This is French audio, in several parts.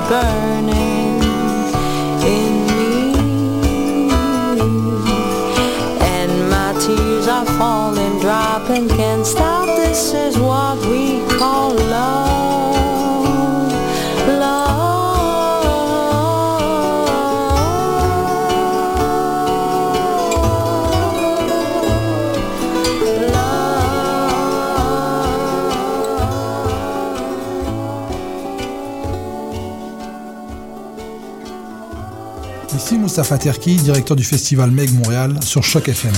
burning in me, and my tears are falling, dropping, can't stop. Ici Moustapha Terki, directeur du festival Meg Montréal sur Choc FM.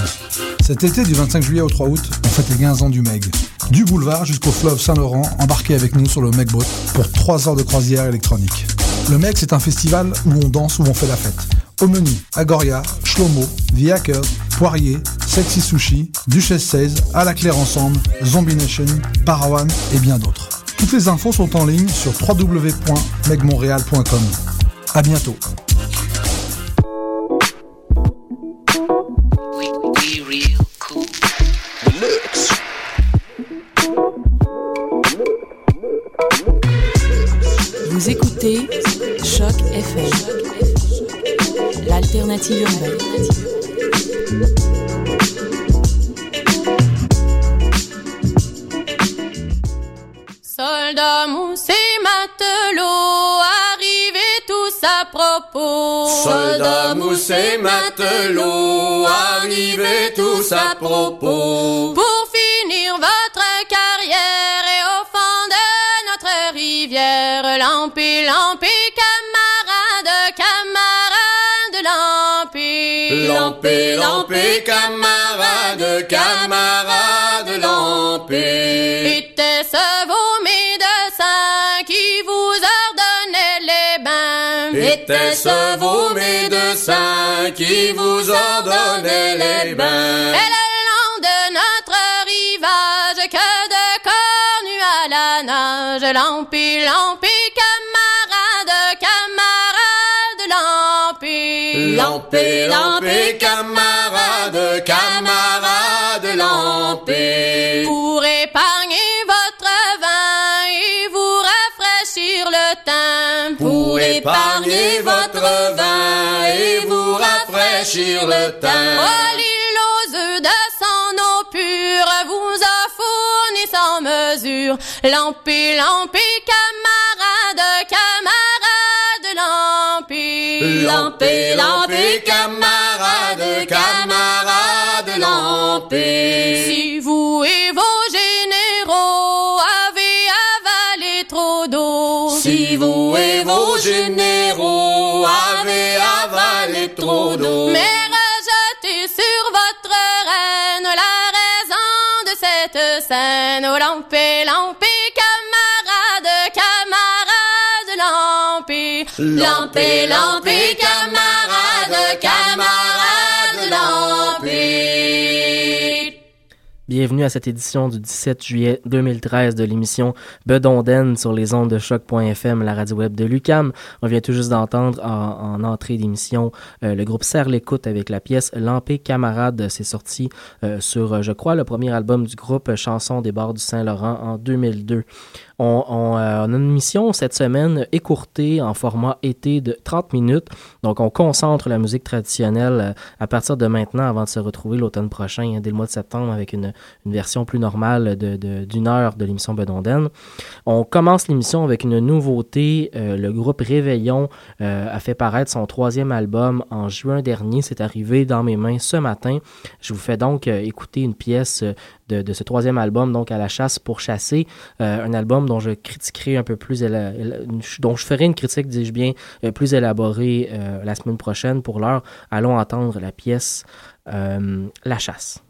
Cet été, du 25 juillet au 3 août, on fête les 15 ans du Meg. Du boulevard jusqu'au fleuve Saint-Laurent, embarquez avec nous sur le Meg Boat pour 3 heures de croisière électronique. Le Meg, c'est un festival où on danse, où on fait la fête. Au menu, Agoria, Shlomo, The Hackers, Poirier, Sexy Sushi, Duchesse 16, À la Claire Ensemble, Zombie Nation, Parawan et bien d'autres. Toutes les infos sont en ligne sur www.megmontréal.com. À bientôt. L'alternative urbaine. Soldats, mousse et matelots, arrivez tous à propos. Soldats, mousse et matelots, arrivez tous à propos. Lampé. Lampé, camarades, camarades, lampé. Était-ce vos médecins qui vous ordonnaient les bains? Était-ce vos médecins qui vous ordonnaient les bains? Et le long de notre rivage, que de cornues à la nage, lampé, lampé, lampé. Lampé, camarades, camarades, lampé. Pour épargner votre vin et vous rafraîchir le teint. Pour épargner votre vin et vous rafraîchir le teint. Oh, l'île aux œufs de son eau pure vous a fourni sans mesure. Lampé, lampé, camarades, camarades, lampé. Lampé, camarades, camarades, lampé. Si vous et vos généraux avez avalé trop d'eau. Si vous et vos généraux avez avalé trop d'eau. Mais rejetez sur votre reine la raison de cette scène. Oh, lampé, lampé, camarades, camarades, lampé. Lampé, lampé, camarades, Bienvenue à cette édition du 17 juillet 2013 de l'émission Bedonden sur les ondes de choc.fm, la radio web de Lucam. On vient tout juste d'entendre en, en entrée d'émission euh, le groupe Serre l'écoute avec la pièce Lampé Camarade. C'est sorti euh, sur, euh, je crois, le premier album du groupe Chanson des bords du Saint-Laurent en 2002. Euh, on a une mission cette semaine écourtée en format été de 30 minutes. Donc, on concentre la musique traditionnelle euh, à partir de maintenant avant de se retrouver l'automne prochain, hein, dès le mois de septembre, avec une, version plus normale de, de- d'une heure de l'émission Bedonden. On commence l'émission avec une nouveauté. Euh, le groupe Réveillon a fait paraître son troisième album en juin dernier. C'est arrivé dans mes mains ce matin. Je vous fais donc écouter une pièce de, de ce troisième album, donc à la chasse pour chasser, un album dont je critiquerai un peu plus, dont je ferai une critique, dis-je bien, euh, plus élaborée euh, la semaine prochaine. Pour l'heure, allons entendre la pièce euh, La chasse.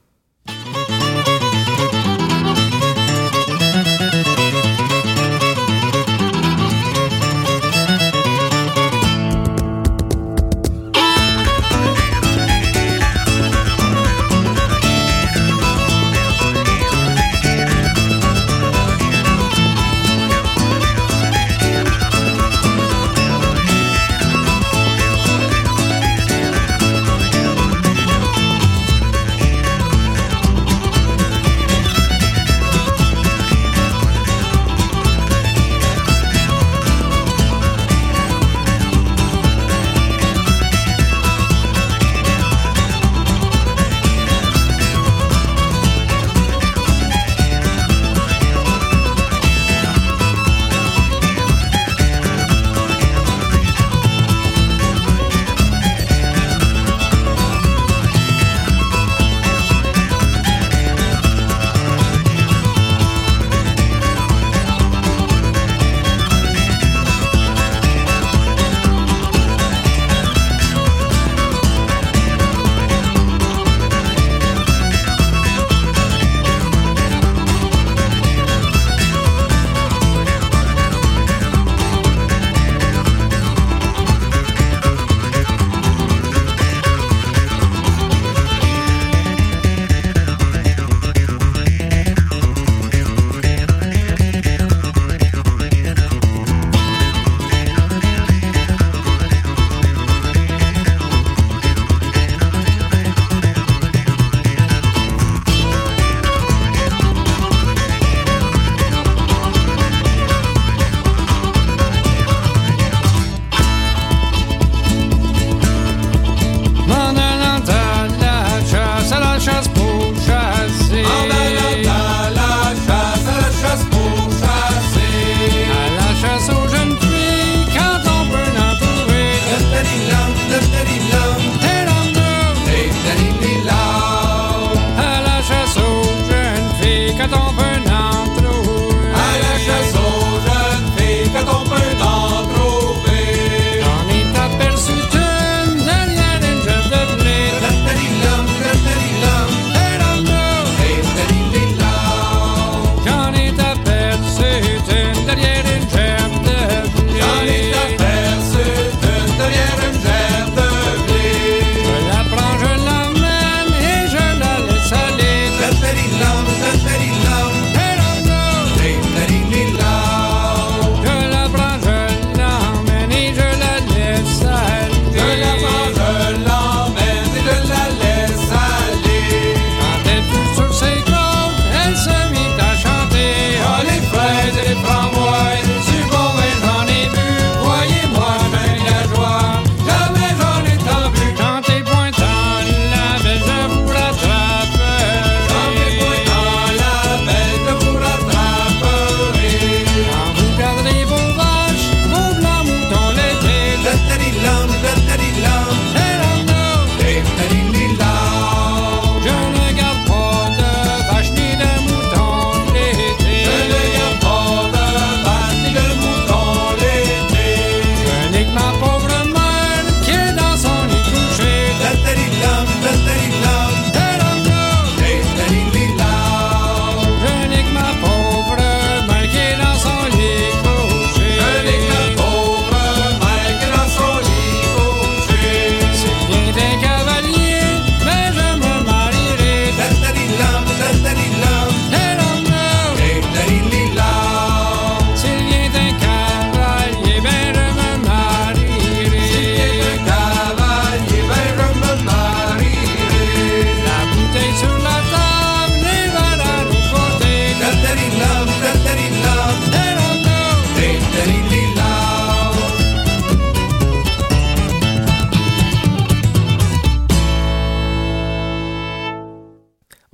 Lily.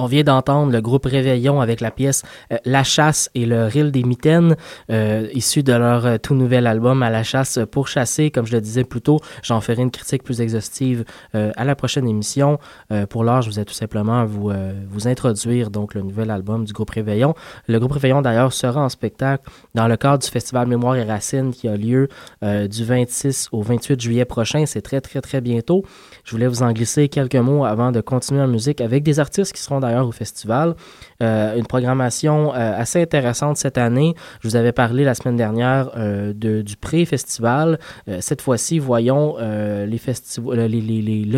On vient d'entendre le groupe Réveillon avec la pièce euh, La chasse et le ril des mitaines, euh, issu de leur euh, tout nouvel album À la chasse pour chasser. Comme je le disais plus tôt, j'en ferai une critique plus exhaustive à la prochaine émission. Pour l'heure, je vous ai tout simplement vous, vous introduire donc le nouvel album du groupe Réveillon. Le groupe Réveillon d'ailleurs sera en spectacle dans le cadre du festival Mémoire et Racines qui a lieu du 26 au 28 juillet prochain. C'est très très très bientôt. Je voulais vous en glisser quelques mots avant de continuer en musique avec des artistes qui seront d'ailleurs au festival. Euh, une programmation euh, assez intéressante cette année. Je vous avais parlé la semaine dernière euh, de, du pré-festival. Cette fois-ci, voyons le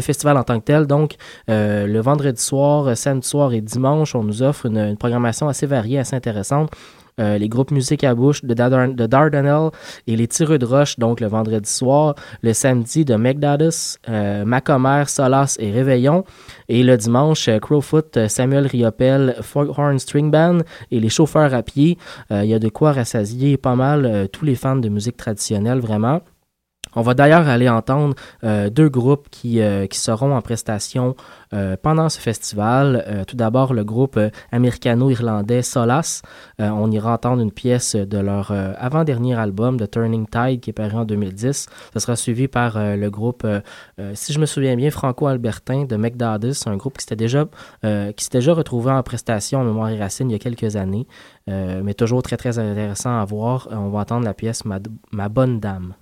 festival en tant que tel. Donc, le vendredi soir, samedi soir et dimanche, on nous offre une programmation assez variée, assez intéressante. Euh, les groupes musique à bouche de, Dardan- de Dardanelle et les tireux de roche, donc le vendredi soir, le samedi de McDadus, euh, Macomer, Solas et Réveillon, et le dimanche, euh, Crowfoot, euh, Samuel Riopel, Foghorn String Band et les chauffeurs à pied. Il y a de quoi rassasier pas mal tous les fans de musique traditionnelle, vraiment. On va d'ailleurs aller entendre euh, deux groupes qui, euh, qui seront en prestation euh, pendant ce festival. Tout d'abord, le groupe américano-irlandais Solas. Euh, on ira entendre une pièce de leur avant-dernier album, The Turning Tide, qui est paru en 2010. Ce sera suivi par le groupe, si je me souviens bien, franco-albertain de McDadis, un groupe qui s'était déjà, retrouvé en prestation en mémoire et racine il y a quelques années, mais toujours très très intéressant à voir. On va entendre la pièce Ma bonne dame.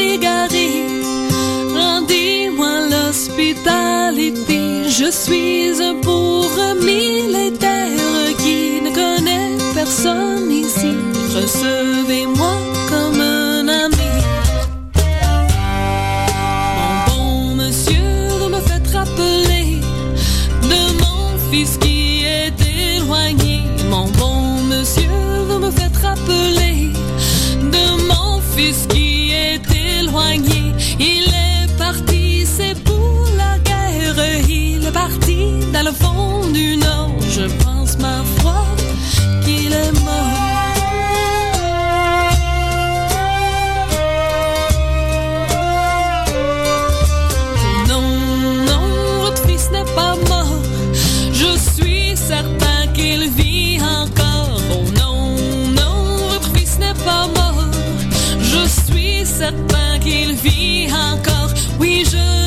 dégaré. Rendez-moi l'hospitalité, je suis un pauvre militaire qui ne connaît personne ici. Recevez-moi. Certain qu'il vit encore. Oui, je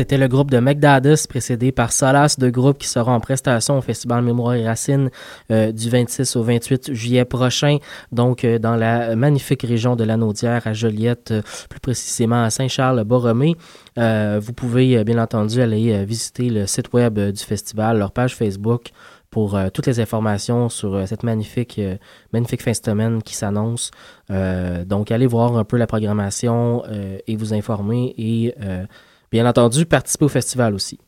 C'était le groupe de McDadus, précédé par Solace, deux groupes qui seront en prestation au Festival Mémoire et Racines euh, du 26 au 28 juillet prochain, donc euh, dans la magnifique région de Lanaudière, à Joliette, euh, plus précisément à Saint-Charles-Borromée. Vous pouvez bien entendu aller visiter le site web du festival, leur page Facebook pour toutes les informations sur cette magnifique, magnifique fin de semaine qui s'annonce. Donc, allez voir un peu la programmation et vous informer et bien entendu participer au festival aussi.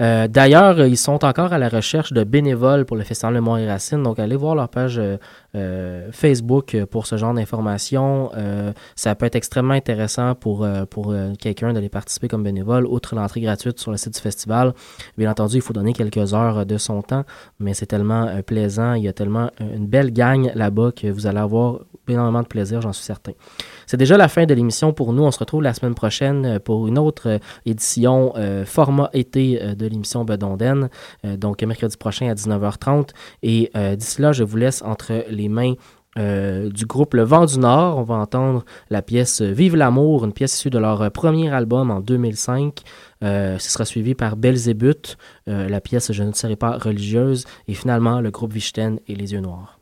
Euh, D'ailleurs, ils sont encore à la recherche de bénévoles pour le Festival de Mont et Racine, donc allez voir leur page euh, euh, Facebook pour ce genre d'informations. Ça peut être extrêmement intéressant pour, pour quelqu'un d'aller participer comme bénévole, outre l'entrée gratuite sur le site du festival. Bien entendu, il faut donner quelques heures de son temps, mais c'est tellement plaisant, il y a tellement une belle gang là-bas que vous allez avoir énormément de plaisir, j'en suis certain. C'est déjà la fin de l'émission pour nous. On se retrouve la semaine prochaine euh, pour une autre euh, édition euh, format été de l'émission Bedonden, donc mercredi prochain à 19h30. Et d'ici là, je vous laisse entre les mains du groupe Le Vent du Nord. On va entendre la pièce Vive l'amour, une pièce issue de leur premier album en 2005. Euh, ce sera suivi par Belzébuth, la pièce Je ne serai pas religieuse, et finalement le groupe Vichten et Les Yeux Noirs.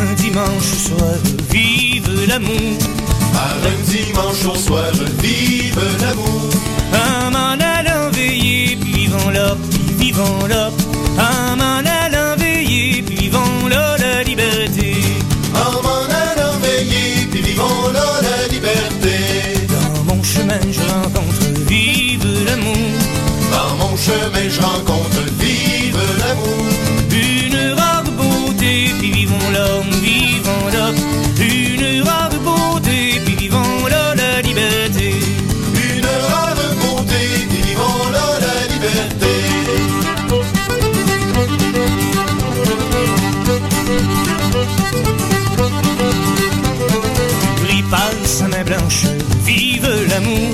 Un dimanche soir, vive l'amour, un dimanche au soir, sa main blanche, vive l'amour.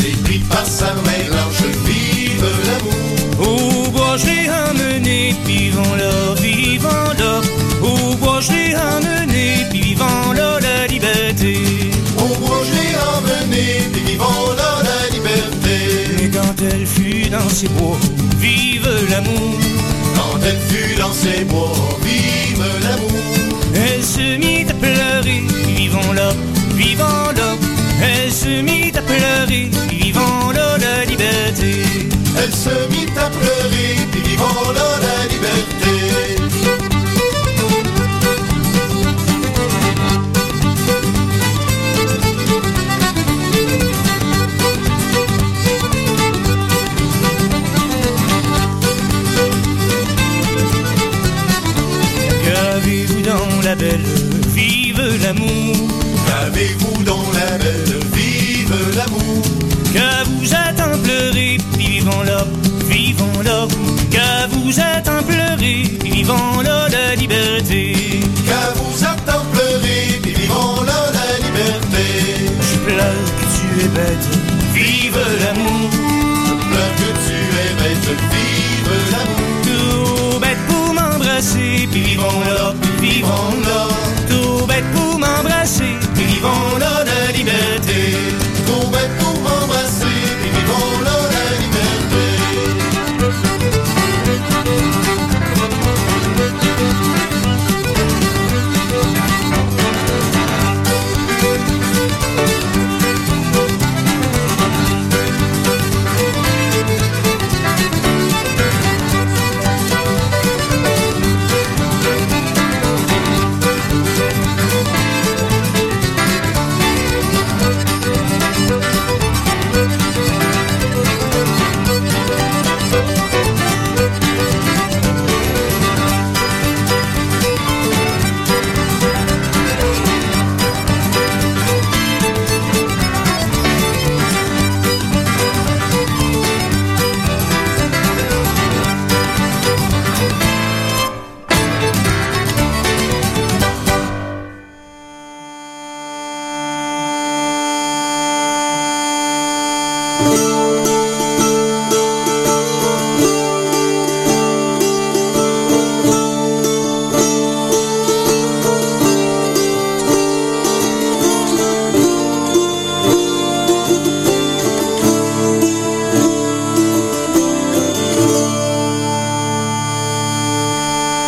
J'ai pris par sa main blanche, vive l'amour. Au bois je l'ai puis vivons là, vivons là. Au bois je l'ai puis vivons là la liberté. Au bois, je l'ai puis vivons là la liberté. Quand elle fut dans ses bois, vive l'amour. Quand elle fut dans ses bois, vivons là. Elle se mit à pleurer, vivons là la liberté. Elle se mit à pleurer, vivons là la liberté. Qu'avez-vous dans la belle, vive l'amour? Qu'avez-vous dans la belle, vive l'amour. Qu'à vous attend pleurer, puis vivons là, vivons là. Qu'à vous attend pleurer, puis vivons là la liberté. Qu'à vous attend pleurer, puis vivons là la liberté. Je pleure que tu es bête, vive l'amour. Je pleure que tu es bête, vive l'amour. Tout bête pour m'embrasser, puis là. Tout bête puis vivons là la liberté.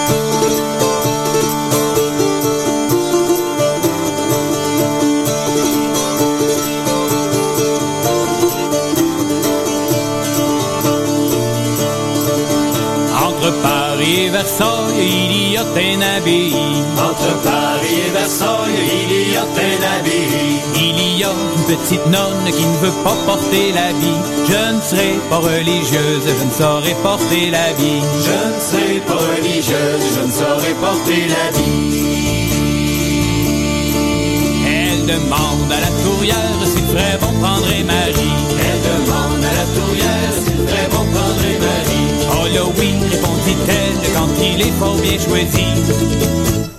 Entre a. Entre Paris et Versailles, il y a un abbaye. Il y a une petite nonne qui ne veut pas porter l'habit. Je ne serai pas religieuse, je ne saurais porter l'habit. Je ne serai pas religieuse, je ne saurais porter l'habit. Elle demande à la tourière s'il ferait bon prendre Marie. Elle demande à la tourière Oh répondit-elle quand il est fort bien choisi.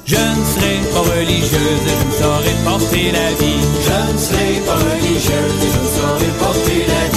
Je ne serai pas religieuse, je ne saurais porter l'habit. Je ne serai pas religieuse, je ne saurais porter l'habit.